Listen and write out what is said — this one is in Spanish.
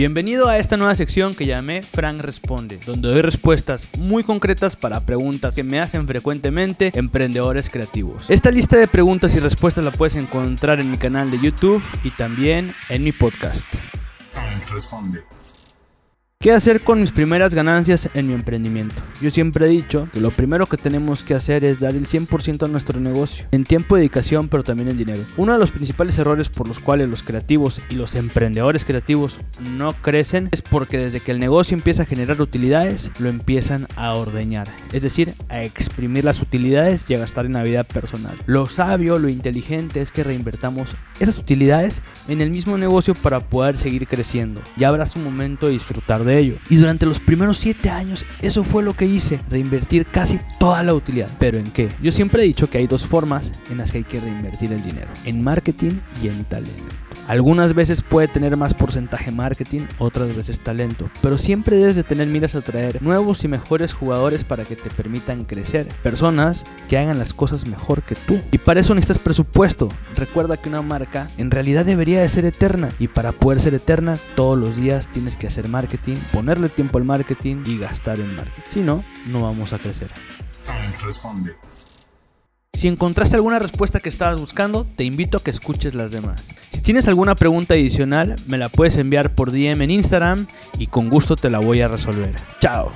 Bienvenido a esta nueva sección que llamé Frank Responde, donde doy respuestas muy concretas para preguntas que me hacen frecuentemente emprendedores creativos. Esta lista de preguntas y respuestas la puedes encontrar en mi canal de YouTube y también en mi podcast. Frank Responde. ¿Qué hacer con mis primeras ganancias en mi emprendimiento? Yo siempre he dicho que lo primero que tenemos que hacer es dar el 100% a nuestro negocio, en tiempo, dedicación, pero también en dinero. Uno de los principales errores por los cuales los creativos y los emprendedores creativos no crecen es porque desde que el negocio empieza a generar utilidades, lo empiezan a ordeñar, es decir, a exprimir las utilidades y a gastar en la vida personal. Lo sabio, lo inteligente es que reinvertamos esas utilidades en el mismo negocio para poder seguir creciendo. Ya habrá su momento de disfrutar de ello. Y durante los primeros 7 años eso fue lo que hice, reinvertir casi toda la utilidad. ¿Pero en qué? Yo siempre he dicho que hay dos formas en las que hay que reinvertir el dinero, en marketing y en talento. Algunas veces puede tener más porcentaje marketing, otras veces talento, pero siempre debes de tener miras a traer nuevos y mejores jugadores para que te permitan crecer, personas que hagan las cosas mejor que tú. Y para eso necesitas presupuesto. Recuerda que una marca en realidad debería de ser eterna y para poder ser eterna todos los días tienes que hacer marketing, ponerle tiempo al marketing y gastar en marketing. Si no, no vamos a crecer. responde. Si encontraste alguna respuesta que estabas buscando, te invito a que escuches las demás. Si tienes alguna pregunta adicional, me la puedes enviar por DM en Instagram y con gusto te la voy a resolver. Chao.